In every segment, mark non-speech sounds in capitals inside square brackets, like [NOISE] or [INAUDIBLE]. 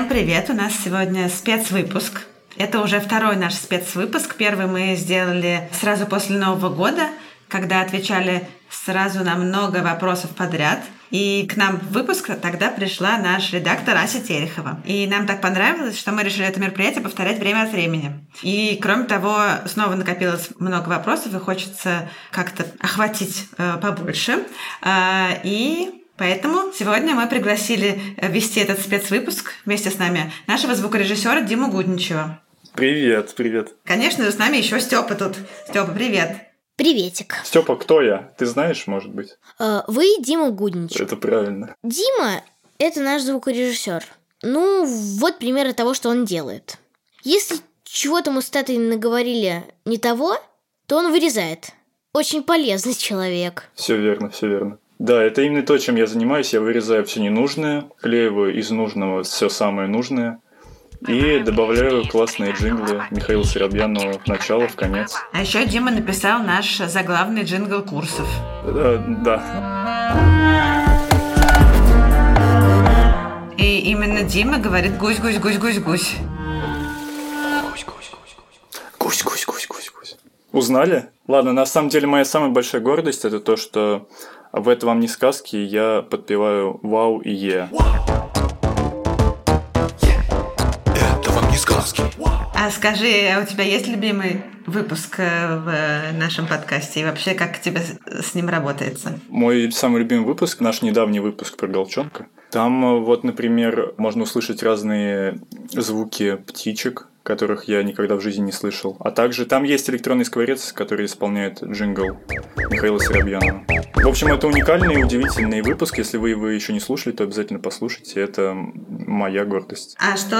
Всем привет! У нас сегодня спецвыпуск. Это уже второй наш спецвыпуск. Первый мы сделали сразу после Нового года, когда отвечали сразу на много вопросов подряд. И к нам в выпуск тогда пришла наш редактор Ася Терехова. И нам так понравилось, что мы решили это мероприятие повторять время от времени. И, кроме того, снова накопилось много вопросов, и хочется как-то охватить э, побольше. Э, и Поэтому сегодня мы пригласили вести этот спецвыпуск вместе с нами нашего звукорежиссера Диму Гудничева. Привет, привет. Конечно же, с нами еще Степа тут. Степа, привет. Приветик. Степа, кто я? Ты знаешь, может быть? Э, Вы Дима Гуднич. Это правильно. Дима – это наш звукорежиссер. Ну, вот примеры того, что он делает. Если чего-то мы с Татой наговорили не того, то он вырезает. Очень полезный человек. Все верно, все верно. Да, это именно то, чем я занимаюсь. Я вырезаю все ненужное, клеиваю из нужного все самое нужное и добавляю классные джинглы Михаила Соробьянова в начало, в конец. А еще Дима написал наш заглавный джингл курсов. Э, да. И именно Дима говорит гусь-гусь-гусь-гусь-гусь. Узнали? Ладно, на самом деле моя самая большая гордость это то, что в «Это вам не сказки» я подпеваю «Вау» и «Е». Это вам не сказки. А скажи, а у тебя есть любимый выпуск э, в нашем подкасте? И вообще, как тебе с- с ним работается? Мой самый любимый выпуск, наш недавний выпуск про Голчонка. Там э, вот, например, можно услышать разные звуки птичек, которых я никогда в жизни не слышал. А также там есть электронный скворец, который исполняет джингл Михаила Соробьянова. В общем, это уникальный и удивительный выпуск. Если вы его еще не слушали, то обязательно послушайте. Это моя гордость. А что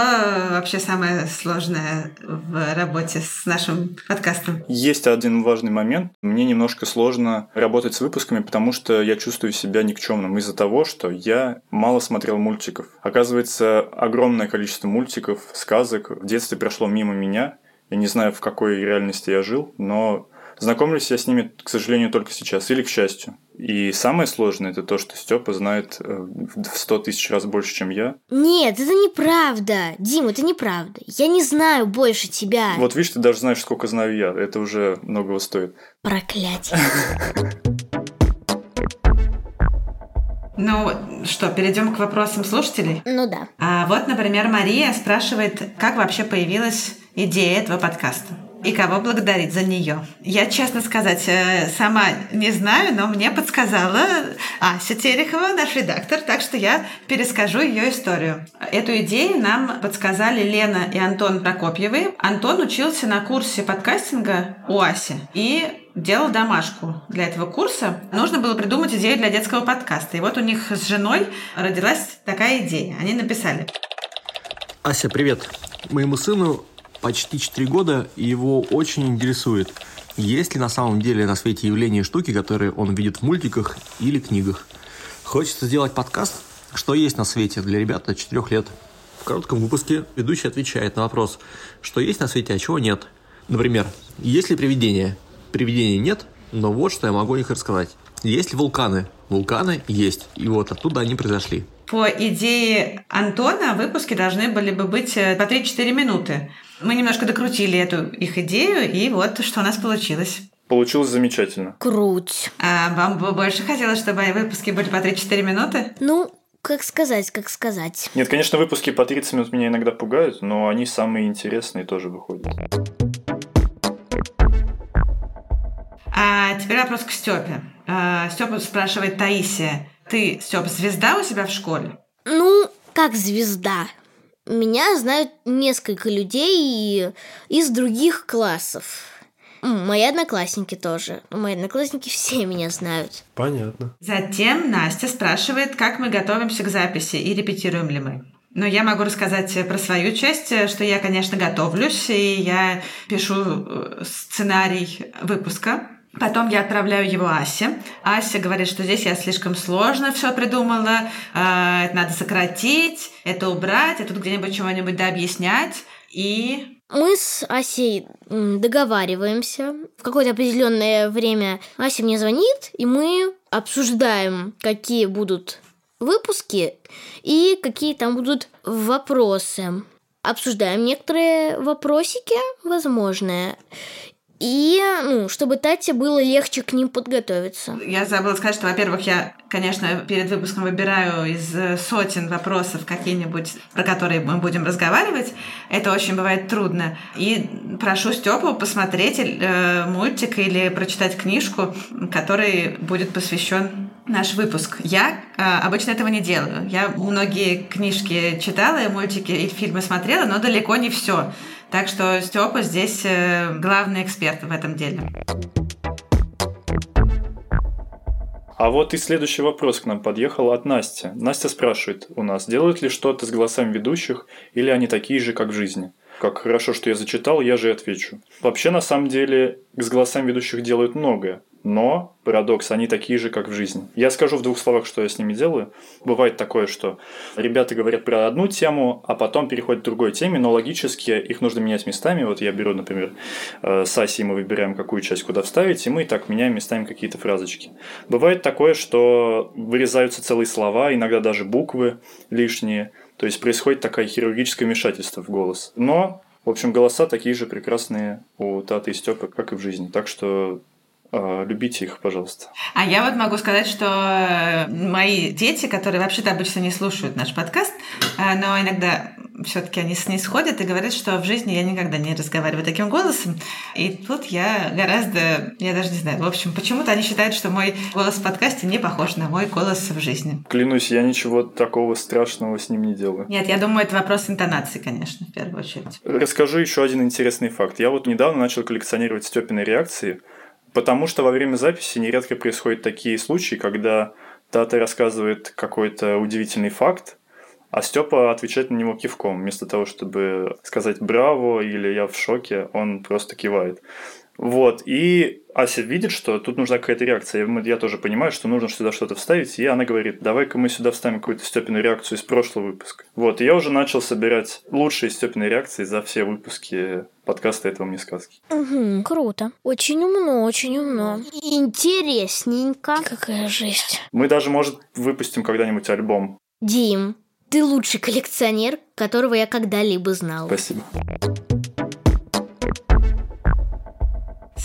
вообще самое сложное в работе с нашим подкастом? Есть один важный момент. Мне немножко сложно работать с выпусками, потому что я чувствую себя никчемным из-за того, что я мало смотрел мультиков. Оказывается, огромное количество мультиков, сказок в детстве прошло мимо меня. Я не знаю, в какой реальности я жил, но знакомлюсь я с ними, к сожалению, только сейчас, или к счастью. И самое сложное это то, что Степа знает э, в 100 тысяч раз больше, чем я. Нет, это неправда. Дим, это неправда. Я не знаю больше тебя. Вот видишь, ты даже знаешь, сколько знаю я. Это уже многого стоит. Проклятие. [LAUGHS] Ну что, перейдем к вопросам слушателей? Ну да. А вот, например, Мария спрашивает, как вообще появилась идея этого подкаста? И кого благодарить за нее? Я, честно сказать, э, сама не знаю, но мне подсказала Ася Терехова, наш редактор, так что я перескажу ее историю. Эту идею нам подсказали Лена и Антон Прокопьевы. Антон учился на курсе подкастинга у Аси и делал домашку для этого курса. Нужно было придумать идею для детского подкаста. И вот у них с женой родилась такая идея. Они написали. Ася, привет. Моему сыну почти 4 года, и его очень интересует, есть ли на самом деле на свете явления и штуки, которые он видит в мультиках или книгах. Хочется сделать подкаст «Что есть на свете» для ребят от 4 лет. В коротком выпуске ведущий отвечает на вопрос, что есть на свете, а чего нет. Например, есть ли привидения? Привидений нет, но вот что я могу о них рассказать. Есть ли вулканы? Вулканы есть, и вот оттуда они произошли. По идее Антона выпуски должны были бы быть э, по 3-4 минуты. Мы немножко докрутили эту их идею, и вот что у нас получилось. Получилось замечательно. Круть. А вам бы больше хотелось, чтобы выпуски были по 3-4 минуты? Ну, как сказать, как сказать. Нет, конечно, выпуски по 30 минут меня иногда пугают, но они самые интересные тоже выходят. А теперь вопрос к Степе. Степа спрашивает Таисия. Ты, Степ, звезда у себя в школе? Ну, как звезда. Меня знают несколько людей из других классов. Мои одноклассники тоже. Мои одноклассники [LAUGHS] все меня знают. Понятно. Затем Настя спрашивает, как мы готовимся к записи и репетируем ли мы. Но я могу рассказать про свою часть, что я, конечно, готовлюсь, и я пишу э, сценарий выпуска. Потом я отправляю его Асе. Ася говорит, что здесь я слишком сложно все придумала, э, это надо сократить, это убрать, а тут где-нибудь чего-нибудь дообъяснять. И Мы с Асей договариваемся. В какое-то определенное время Ася мне звонит, и мы обсуждаем, какие будут выпуски и какие там будут вопросы. Обсуждаем некоторые вопросики возможные. И, ну, чтобы Тате было легче к ним подготовиться. Я забыла сказать, что, во-первых, я, конечно, перед выпуском выбираю из э, сотен вопросов какие-нибудь, про которые мы будем разговаривать. Это очень бывает трудно. И прошу Степу посмотреть э, мультик или прочитать книжку, который будет посвящен наш выпуск. Я э, обычно этого не делаю. Я многие книжки читала, мультики и фильмы смотрела, но далеко не все. Так что Степа здесь э, главный эксперт в этом деле. А вот и следующий вопрос к нам подъехал от Насти. Настя спрашивает у нас, делают ли что-то с голосами ведущих, или они такие же, как в жизни? Как хорошо, что я зачитал, я же и отвечу. Вообще, на самом деле, с голосами ведущих делают многое. Но, парадокс, они такие же, как в жизни. Я скажу в двух словах, что я с ними делаю. Бывает такое, что ребята говорят про одну тему, а потом переходят к другой теме, но логически их нужно менять местами. Вот я беру, например, э, с Асей мы выбираем, какую часть куда вставить, и мы так меняем местами какие-то фразочки. Бывает такое, что вырезаются целые слова, иногда даже буквы лишние. То есть происходит такое хирургическое вмешательство в голос. Но, в общем, голоса такие же прекрасные у Таты и Степы, как и в жизни. Так что любите их, пожалуйста. А я вот могу сказать, что э, мои дети, которые вообще-то обычно не слушают наш подкаст, э, но иногда все-таки они снисходят и говорят, что в жизни я никогда не разговариваю таким голосом. И тут я гораздо, я даже не знаю, в общем, почему-то они считают, что мой голос в подкасте не похож на мой голос в жизни. Клянусь, я ничего такого страшного с ним не делаю. Нет, я думаю, это вопрос интонации, конечно, в первую очередь. Расскажу еще один интересный факт. Я вот недавно начал коллекционировать Степины реакции, потому что во время записи нередко происходят такие случаи, когда Тата рассказывает какой-то удивительный факт, а Степа отвечает на него кивком. Вместо того, чтобы сказать «браво» или «я в шоке», он просто кивает. Вот, и Ася видит, что тут нужна какая-то реакция. Я- Я тоже понимаю, что нужно сюда что-то вставить, и она говорит, давай-ка мы сюда вставим какую-то Степину реакцию из прошлого выпуска. Вот, и я уже начал собирать лучшие Степины реакции за все выпуски подкаста «Это вам не сказки». Мгм, круто. Очень умно, очень умно. Интересненько. Какая жесть. Мы даже, может, выпустим когда-нибудь альбом. Дим, ты лучший коллекционер, которого я когда-либо знал. Спасибо.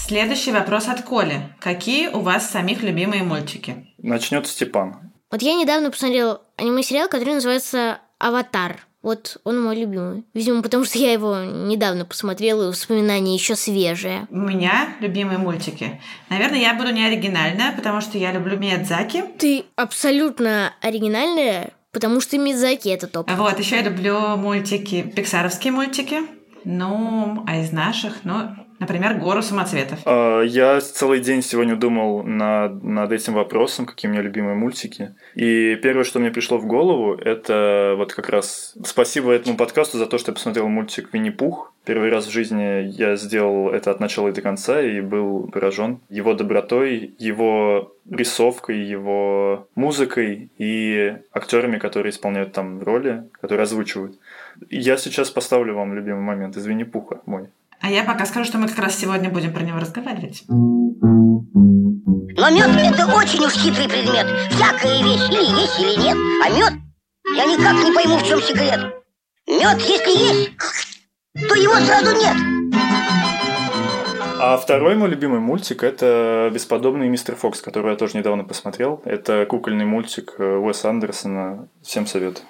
Следующий вопрос от Коли. Какие у вас самих любимые мультики? Начнет Степан. Вот я недавно посмотрел аниме-сериал, который называется «Аватар». Вот он мой любимый. Видимо, потому что я его недавно посмотрела, и воспоминания еще свежие. У меня любимые мультики. Наверное, я буду не оригинальная, потому что я люблю Миядзаки. Ты абсолютно оригинальная, потому что Мидзаки это топ. Вот, еще я люблю мультики, пиксаровские мультики. Ну, а из наших, ну, например, «Гору самоцветов». А, Я целый день сегодня думал над, над этим вопросом, какие у меня любимые мультики. И первое, что мне пришло в голову, это вот как раз спасибо этому подкасту за то, что я посмотрел мультик «Винни-Пух». Первый раз в жизни я сделал это от начала и до конца и был поражен его добротой, его рисовкой, его музыкой и актерами, которые исполняют там роли, которые озвучивают. Я сейчас поставлю вам любимый момент из Винни-Пуха мой. А я пока скажу, что мы как раз сегодня будем про него разговаривать. Но мед это очень уж хитрый предмет. Всякая вещь или есть, или нет. А мед, я никак не пойму, в чем секрет. Мед, если есть, то его сразу нет. А второй мой любимый мультик – это «Бесподобный мистер Фокс», который я тоже недавно посмотрел. Это кукольный мультик э, Уэса Андерсона. Всем совет.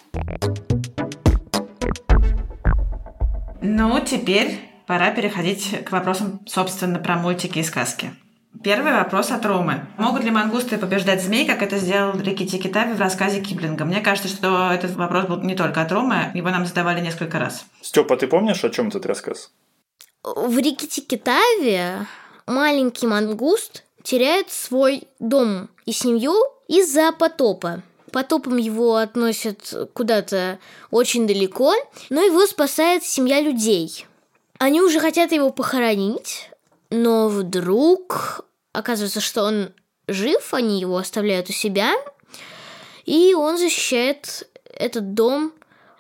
Ну, теперь пора переходить к вопросам, собственно, про мультики и сказки. Первый вопрос от Ромы. Могут ли мангусты побеждать змей, как это сделал Рикки Китави в рассказе Киплинга? Мне кажется, что этот вопрос был не только от Ромы, его нам задавали несколько раз. Степа, ты помнишь, о чем этот рассказ? В Рикки-Тикки-Таве маленький мангуст теряет свой дом и семью из-за потопа. потопом его относят куда-то очень далеко, но его спасает семья людей. Они уже хотят его похоронить, но вдруг оказывается, что он жив, они его оставляют у себя, и он защищает этот дом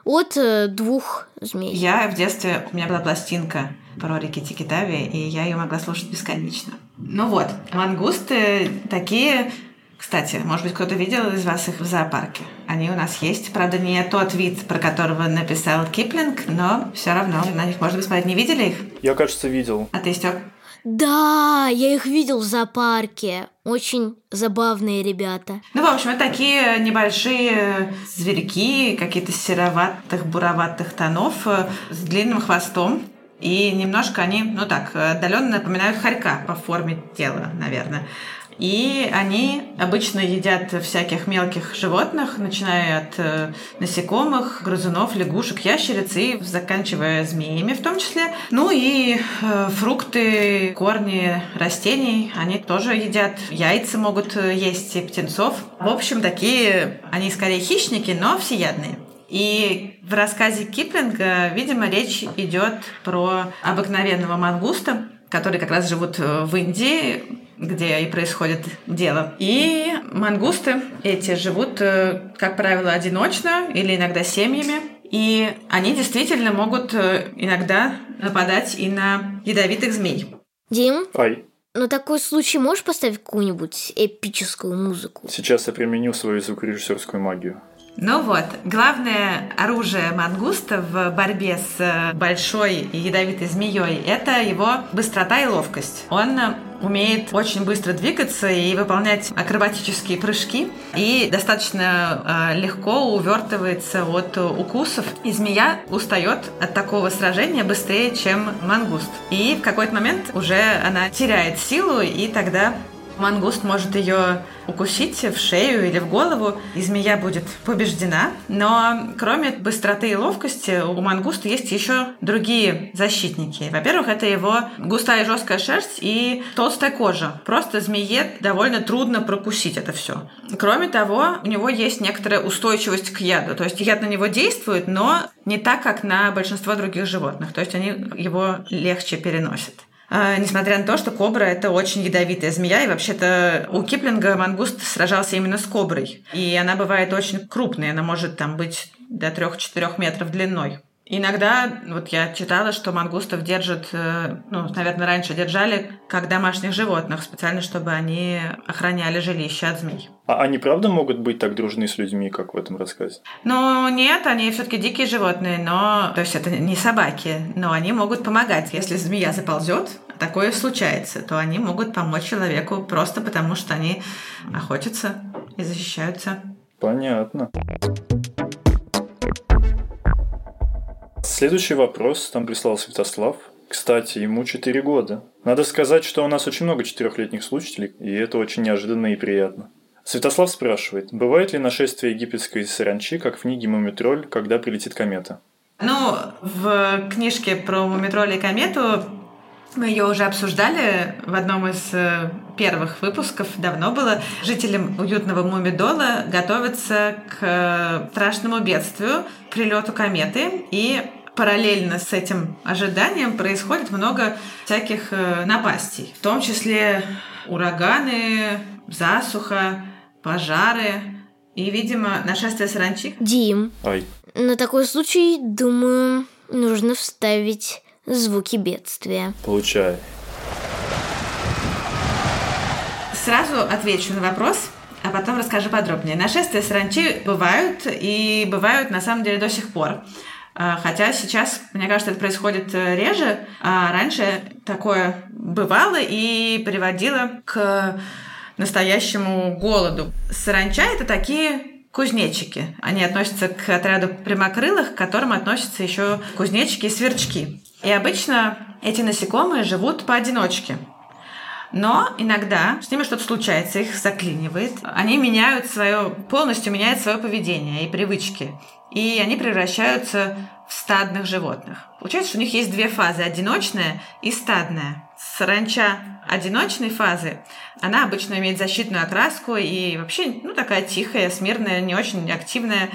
от э, двух змей. Я в детстве, у меня была пластинка про реки Тикитави, и я ее могла слушать бесконечно. Ну вот, мангусты такие кстати, может быть, кто-то видел из вас их в зоопарке. Они у нас есть. Правда, не тот вид, про которого написал Киплинг, но все равно на них можно посмотреть. Не видели их? Я, кажется, видел. А ты, Степ? Да, я их видел в зоопарке. Очень забавные ребята. Ну, в общем, это такие небольшие зверьки, какие-то сероватых, буроватых тонов э, с длинным хвостом. И немножко они, ну так, отдаленно напоминают хорька по форме тела, наверное. И они обычно едят всяких мелких животных, начиная от э, насекомых, грызунов, лягушек, ящериц и заканчивая змеями в том числе. Ну и э, фрукты, корни растений они тоже едят. Яйца могут э, есть и птенцов. В общем, такие, они скорее хищники, но всеядные. И в рассказе Киплинга, видимо, речь идет про обыкновенного мангуста, которые как раз живут в Индии, где и происходит дело. И мангусты эти живут, э, как правило, одиночно или иногда семьями. И они действительно могут э, иногда нападать и на ядовитых змей. Дим? Ай. На такой случай можешь поставить какую-нибудь эпическую музыку? Сейчас я применю свою звукорежиссерскую магию. Ну вот, главное оружие мангуста в борьбе с большой и ядовитой змеей – это его быстрота и ловкость. Он умеет очень быстро двигаться и выполнять акробатические прыжки и достаточно э, легко увертывается от укусов. И змея устает от такого сражения быстрее, чем мангуст. И в какой-то момент уже она теряет силу, и тогда Мангуст может ее укусить в шею или в голову, и змея будет побеждена. Но кроме быстроты и ловкости, у мангуста есть еще другие защитники. Во-первых, это его густая и жесткая шерсть и толстая кожа. Просто змее довольно трудно прокусить это все. Кроме того, у него есть некоторая устойчивость к яду. То есть яд на него действует, но не так, как на большинство других животных. То есть они его легче переносят. А, несмотря на то, что кобра – это очень ядовитая змея, и вообще-то у Киплинга мангуст сражался именно с коброй. И она бывает очень крупной, она может там быть до 3-4 метров длиной. Иногда, вот я читала, что мангустов держат, э, ну, наверное, раньше держали как домашних животных, специально, чтобы они охраняли жилище от змей. А они правда могут быть так дружны с людьми, как в этом рассказе? Ну, нет, они все-таки дикие животные, но... То есть это не собаки, но они могут помогать. Если змея заползет, такое случается, то они могут помочь человеку просто потому, что они охотятся и защищаются. Понятно. Следующий вопрос там прислал Святослав. Кстати, ему 4 года. Надо сказать, что у нас очень много четырехлетних слушателей, и это очень неожиданно и приятно. Святослав спрашивает, бывает ли нашествие египетской саранчи, как в книге «Мумитроль», когда прилетит комета? Ну, в книжке про Мумитроль и комету мы ее уже обсуждали в одном из э, первых выпусков, давно было. Жителям уютного Мумидола готовятся к э, страшному бедствию, прилету кометы, и параллельно с этим ожиданием происходит много всяких э, напастей, в том числе ураганы, засуха, пожары и, видимо, нашествие саранчи. Дим, Ай. на такой случай, думаю, нужно вставить звуки бедствия. Получай. Сразу отвечу на вопрос, а потом расскажу подробнее. Нашествия саранчи бывают, и бывают на самом деле до сих пор. А, Хотя сейчас, мне кажется, это происходит э, реже, а раньше такое бывало и приводило к настоящему голоду. Саранча – это такие кузнечики. Они относятся к отряду прямокрылых, к которым относятся еще кузнечики и сверчки. И обычно эти насекомые живут поодиночке. Но иногда с ними что-то случается, их заклинивает. Они меняют свое, полностью меняют свое поведение и привычки. И они превращаются в стадных животных. Получается, что у них есть две фазы – одиночная и стадная. Саранча одиночной фазы, она обычно имеет защитную окраску и вообще, ну, такая тихая, смирная, не очень активная,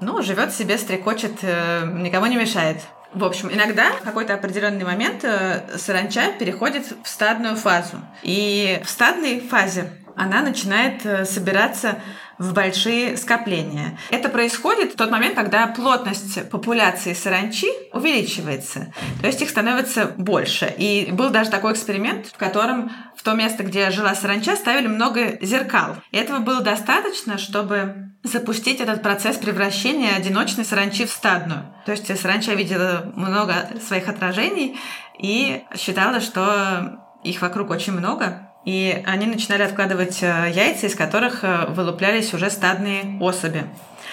ну, живет себе, стрекочет, э, никому не мешает. В общем, иногда в какой-то определенный момент э, саранча переходит в стадную фазу. И в стадной фазе она начинает э, собираться в большие скопления. Это происходит в тот момент, когда плотность популяции саранчи увеличивается. То есть их становится больше. И был даже такой эксперимент, в котором в то место, где жила саранча, ставили много зеркал. И этого было достаточно, чтобы запустить этот процесс превращения одиночной саранчи в стадную. То есть саранча видела много своих отражений и считала, что их вокруг очень много, и они начинали откладывать э, яйца, из которых э, вылуплялись уже стадные особи.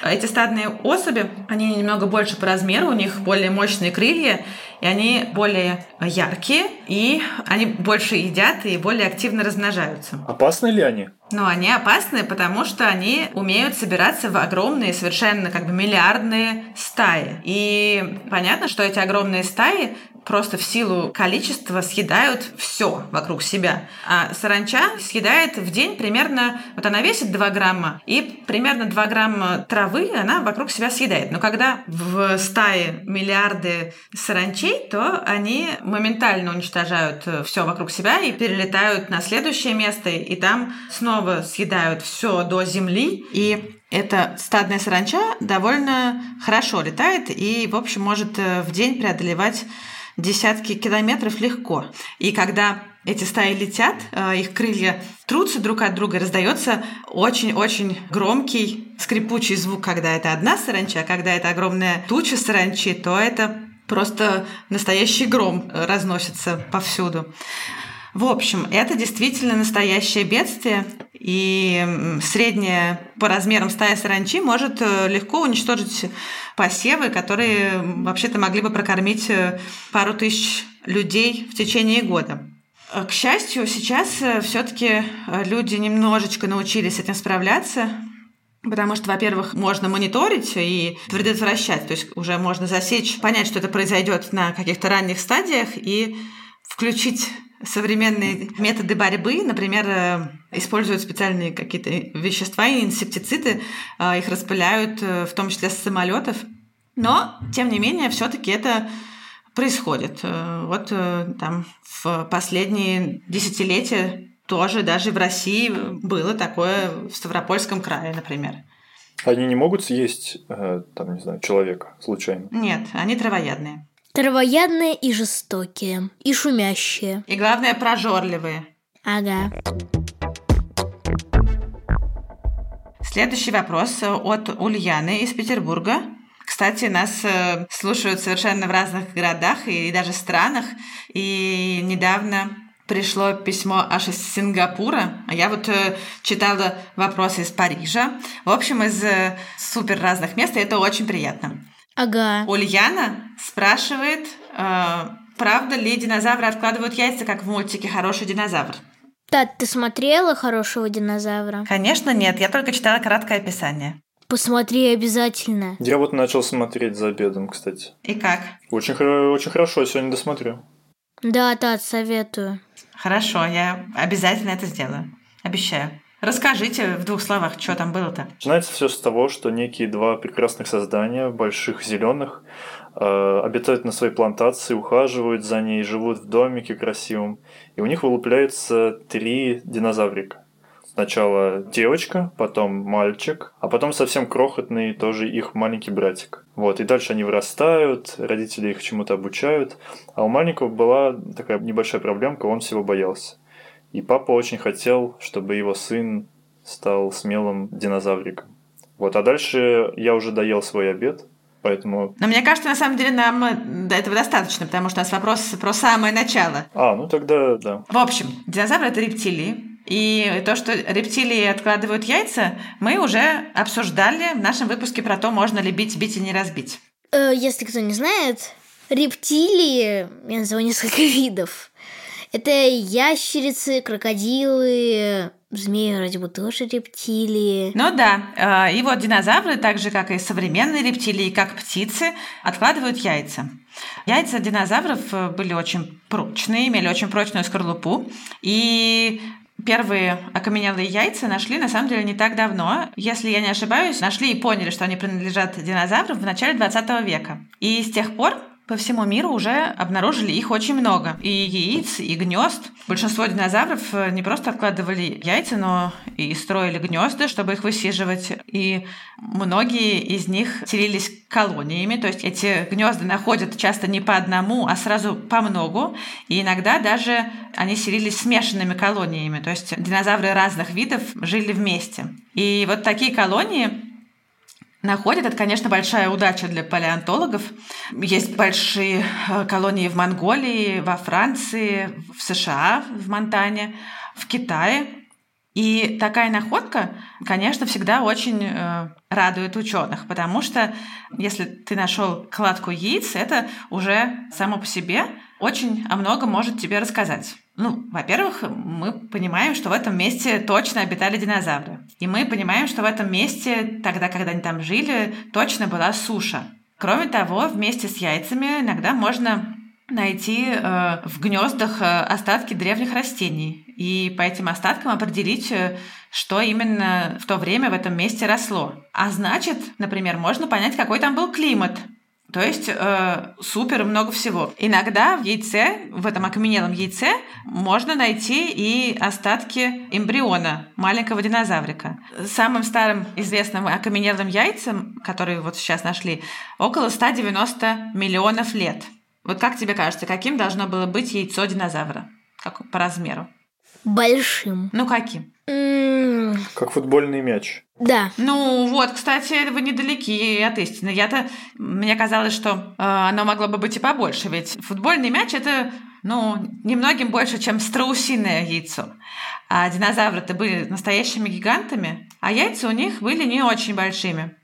Эти стадные особи, они немного больше по размеру, у них более мощные крылья, и они более яркие, и они больше едят и более активно размножаются. Опасны ли они? Ну, они опасны, потому что они умеют собираться в огромные, совершенно как бы миллиардные стаи. И понятно, что эти огромные стаи просто в силу количества съедают все вокруг себя. А саранча съедает в день примерно, вот она весит 2 грамма, и примерно 2 грамма травы она вокруг себя съедает. Но когда в стае миллиарды саранчей, то они моментально уничтожают все вокруг себя и перелетают на следующее место, и там снова съедают все до земли. И эта стадная саранча довольно хорошо летает и, в общем, может э, в день преодолевать десятки километров легко. И когда эти стаи летят, э, их крылья трутся друг от друга, раздается очень-очень громкий, скрипучий звук, когда это одна саранча, а когда это огромная туча саранчи, то это просто настоящий гром разносится повсюду. В общем, это действительно настоящее бедствие, и средняя по размерам стая саранчи может э, легко уничтожить посевы, которые вообще-то могли бы прокормить э, пару тысяч людей в течение года. К счастью, сейчас э, все-таки люди немножечко научились с этим справляться, Потому что, во-первых, можно мониторить и предотвращать, то есть уже можно засечь, понять, что это произойдет на каких-то ранних стадиях и включить современные методы борьбы, например, э, используют специальные какие-то вещества, инсектициды, э, их распыляют, э, в том числе с самолетов. Но, тем не менее, все-таки это происходит. Вот там в последние десятилетия тоже даже в России было такое в Ставропольском крае, например. Они не могут съесть, там, не знаю, человека случайно? Нет, они травоядные. Травоядные и жестокие, и шумящие. И главное, прожорливые. Ага. Следующий вопрос от Ульяны из Петербурга. Кстати, нас э, слушают совершенно в разных городах и даже странах. И недавно пришло письмо аж из Сингапура, а я вот э, читала вопросы из Парижа. В общем, из э, супер разных мест, и это очень приятно. Ага. Ульяна спрашивает, э, правда ли динозавры откладывают яйца, как в мультике «Хороший динозавр»? Тат, ты смотрела «Хорошего динозавра»? Конечно, нет. Я только читала краткое описание. Посмотри обязательно. Я вот начал смотреть за обедом, кстати. И как? Очень, очень хорошо, сегодня досмотрю. Да, Тат, советую. Хорошо, я обязательно это сделаю. Обещаю. Расскажите в двух словах, что там было-то. Начинается все с того, что некие два прекрасных создания, больших зеленых, э, обитают на своей плантации, ухаживают за ней, живут в домике красивом. И у них вылупляются три динозаврика. Сначала девочка, потом мальчик, а потом совсем крохотный тоже их маленький братик. Вот, и дальше они вырастают, родители их чему-то обучают. А у маленького была такая небольшая проблемка, он всего боялся. И папа очень хотел, чтобы его сын стал смелым динозавриком. Вот, а дальше я уже доел свой обед, поэтому... Но мне кажется, на самом деле нам э, до этого достаточно, потому что у нас вопрос про самое начало. А, ну тогда да. В общем, динозавры — это рептилии. И то, что рептилии откладывают яйца, мы уже обсуждали в нашем выпуске про то, можно ли бить, бить и не разбить. Э, если кто не знает, рептилии, я назову несколько [LAUGHS] видов, это ящерицы, крокодилы, Змеи вроде бы тоже рептилии. Ну да, э, и вот динозавры, так же как и современные рептилии, как птицы, откладывают яйца. Яйца динозавров э, были очень прочные, имели очень прочную скорлупу, и Первые окаменелые яйца нашли на самом деле не так давно. Если я не ошибаюсь, нашли и поняли, что они принадлежат динозаврам в начале 20 века. И с тех пор по всему миру уже обнаружили их очень много. И яиц, и гнезд. Большинство динозавров э, не просто откладывали яйца, но и строили гнезда, чтобы их высиживать. И многие из них селились колониями. То есть эти гнезда находят часто не по одному, а сразу по многу. И иногда даже они селились смешанными колониями. То есть динозавры разных видов жили вместе. И вот такие колонии находят. Это, конечно, большая удача для палеонтологов. Есть большие э, колонии в Монголии, во Франции, в США, в Монтане, в Китае. И такая находка, конечно, всегда очень э, радует ученых, потому что если ты нашел кладку яиц, это уже само по себе очень о многом может тебе рассказать. Ну, во-первых, мы понимаем, что в этом месте точно обитали динозавры. И мы понимаем, что в этом месте, тогда, когда они там жили, точно была суша. Кроме того, вместе с яйцами иногда можно найти э, в гнездах э, остатки древних растений и по этим остаткам определить, э, что именно в то время в этом месте росло. А значит, например, можно понять, какой там был климат, то есть э, супер много всего. Иногда в яйце, в этом окаменелом яйце, можно найти и остатки эмбриона маленького динозаврика. Самым старым известным окаменелым яйцем, которые вот сейчас нашли, около 190 миллионов лет. Вот как тебе кажется, каким должно было быть яйцо динозавра? Как по размеру? Большим. Ну каким? Как футбольный мяч. Да. Ну вот, кстати, вы недалеки от истины. Я-то мне казалось, что э, оно могло бы быть и побольше, ведь футбольный мяч это ну немногим больше, чем страусиное яйцо. А динозавры-то были настоящими гигантами, а яйца у них были не очень большими.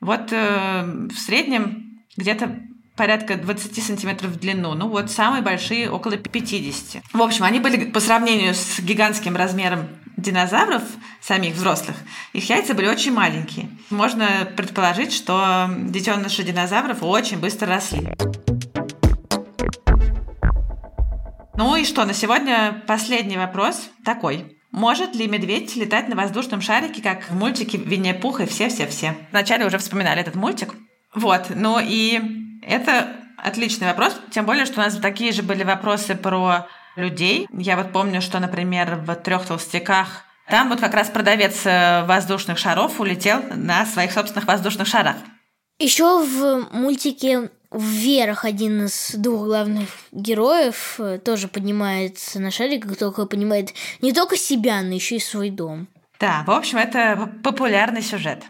Вот э, в среднем где-то порядка 20 сантиметров в длину. Ну вот самые большие около 50. В общем, они были по сравнению с гигантским размером динозавров, самих взрослых, их яйца были очень маленькие. Можно предположить, что детеныши динозавров очень быстро росли. Ну и что, на сегодня последний вопрос такой. Может ли медведь летать на воздушном шарике, как в мультике «Винни-Пух» и все-все-все? Вначале уже вспоминали этот мультик. Вот, ну и это отличный вопрос, тем более, что у нас такие же были вопросы про людей. Я вот помню, что, например, в трех толстяках там вот как раз продавец э, воздушных шаров улетел на своих собственных воздушных шарах. Еще в мультике Вверх один из двух главных героев э, тоже поднимается на шарик, только поднимает не только себя, но еще и свой дом. Да, в общем, это популярный сюжет.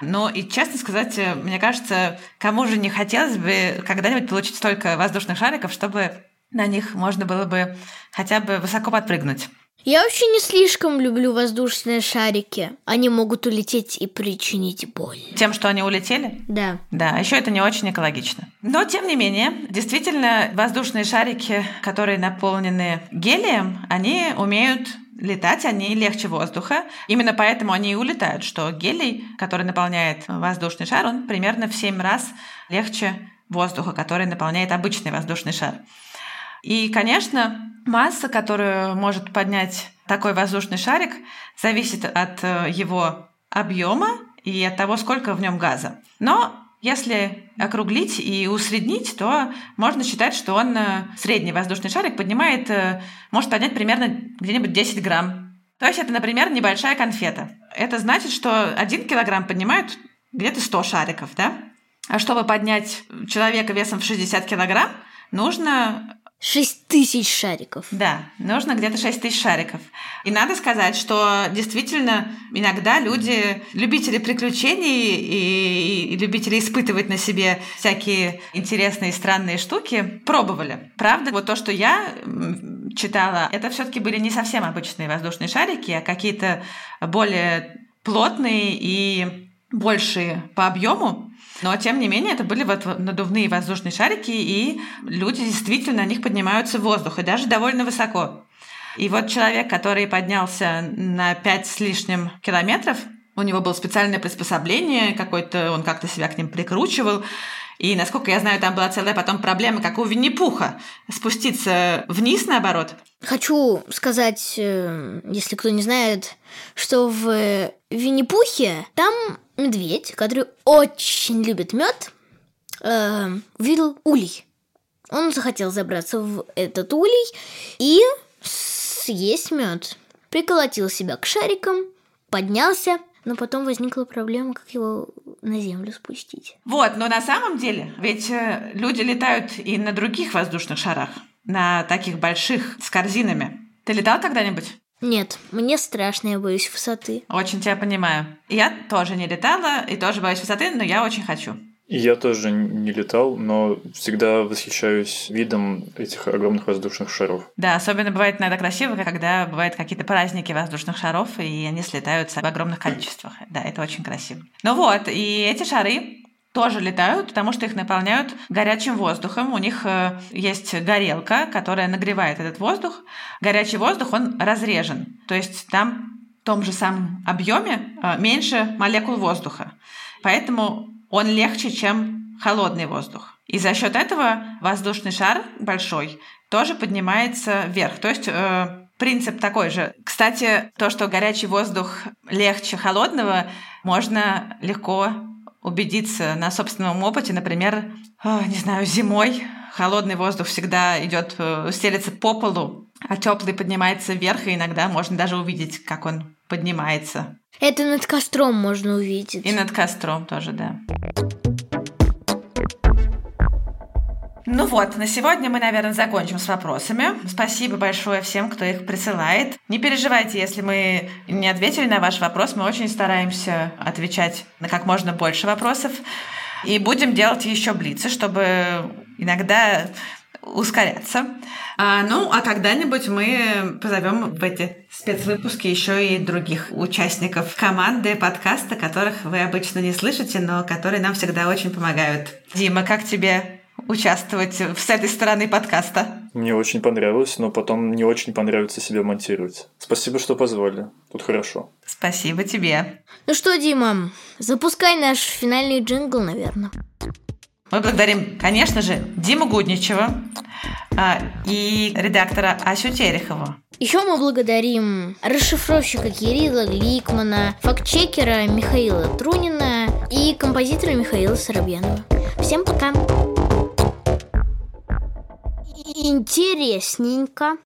Но и честно сказать, э, мне кажется, кому же не хотелось бы когда-нибудь получить столько воздушных шариков, чтобы на них можно было бы хотя бы высоко подпрыгнуть. Я вообще не слишком люблю воздушные шарики. Они могут улететь и причинить боль. Тем, что они улетели? Да. Да, еще это не очень экологично. Но, тем не менее, действительно, воздушные шарики, которые наполнены гелием, они умеют летать, они легче воздуха. Именно поэтому они и улетают, что гелий, который наполняет воздушный шар, он примерно в 7 раз легче воздуха, который наполняет обычный воздушный шар. И, конечно, масса, которую может поднять такой воздушный шарик, зависит от э, его объема и от того, сколько в нем газа. Но если округлить и усреднить, то можно считать, что он э, средний воздушный шарик поднимает, э, может поднять примерно где-нибудь 10 грамм. То есть это, например, небольшая конфета. Это значит, что один килограмм поднимают где-то 100 шариков, да? А чтобы поднять человека весом в 60 килограмм, нужно Шесть тысяч шариков. Да, нужно где-то шесть тысяч шариков. И надо сказать, что действительно иногда люди, любители приключений и, и любители испытывать на себе всякие интересные и странные штуки, пробовали. Правда, вот то, что я читала, это все таки были не совсем обычные воздушные шарики, а какие-то более плотные и большие по объему. Но, тем не менее, это были вот надувные воздушные шарики, и люди действительно на них поднимаются в воздух, и даже довольно высоко. И вот человек, который поднялся на 5 с лишним километров, у него было специальное приспособление, какой-то он как-то себя к ним прикручивал. И, насколько я знаю, там была целая потом проблема, как у Винни-Пуха, спуститься вниз, наоборот. Хочу сказать, э, если кто не знает, что в Винни-Пухе там медведь, который очень любит мед, э, видел улей. Он захотел забраться в этот улей и съесть мед. Приколотил себя к шарикам, поднялся, но потом возникла проблема, как его на землю спустить. Вот, но на самом деле, ведь э, люди летают и на других воздушных шарах, на таких больших, с корзинами. Ты летал когда-нибудь? Нет, мне страшно, я боюсь высоты. Очень тебя понимаю. Я тоже не летала и тоже боюсь высоты, но я очень хочу. Я тоже не летал, но всегда восхищаюсь видом этих огромных воздушных шаров. Да, особенно бывает иногда красиво, когда бывают какие-то праздники воздушных шаров, и они слетаются в огромных количествах. Да, это очень красиво. Ну вот, и эти шары тоже летают, потому что их наполняют горячим воздухом. У них э, есть горелка, которая нагревает этот воздух. Горячий воздух, он разрежен. То есть там в том же самом объеме э, меньше молекул воздуха. Поэтому он легче, чем холодный воздух. И за счет этого воздушный шар большой тоже поднимается вверх. То есть э, принцип такой же. Кстати, то, что горячий воздух легче холодного, можно легко убедиться на собственном опыте. Например, э, не знаю, зимой холодный воздух всегда идет, э, стелется по полу, а теплый поднимается вверх, и иногда можно даже увидеть, как он поднимается. Это над костром можно увидеть. И над костром тоже, да. Ну вот, на сегодня мы, наверное, закончим с вопросами. Спасибо большое всем, кто их присылает. Не переживайте, если мы не ответили на ваш вопрос. Мы очень стараемся отвечать на как можно больше вопросов. И будем делать еще блицы, чтобы иногда ускоряться. А, ну, а когда-нибудь мы позовем в эти спецвыпуски еще и других участников команды подкаста, которых вы обычно не слышите, но которые нам всегда очень помогают. Дима, как тебе участвовать с этой стороны подкаста? Мне очень понравилось, но потом не очень понравится себя монтировать. Спасибо, что позвали. Тут хорошо. Спасибо тебе. Ну что, Дима, запускай наш финальный джингл, наверное. Мы благодарим, конечно же, Диму Гудничева а, и редактора Асю Терехову. Еще мы благодарим расшифровщика Кирилла Гликмана, фактчекера Михаила Трунина и композитора Михаила Соробьянова. Всем пока! Интересненько.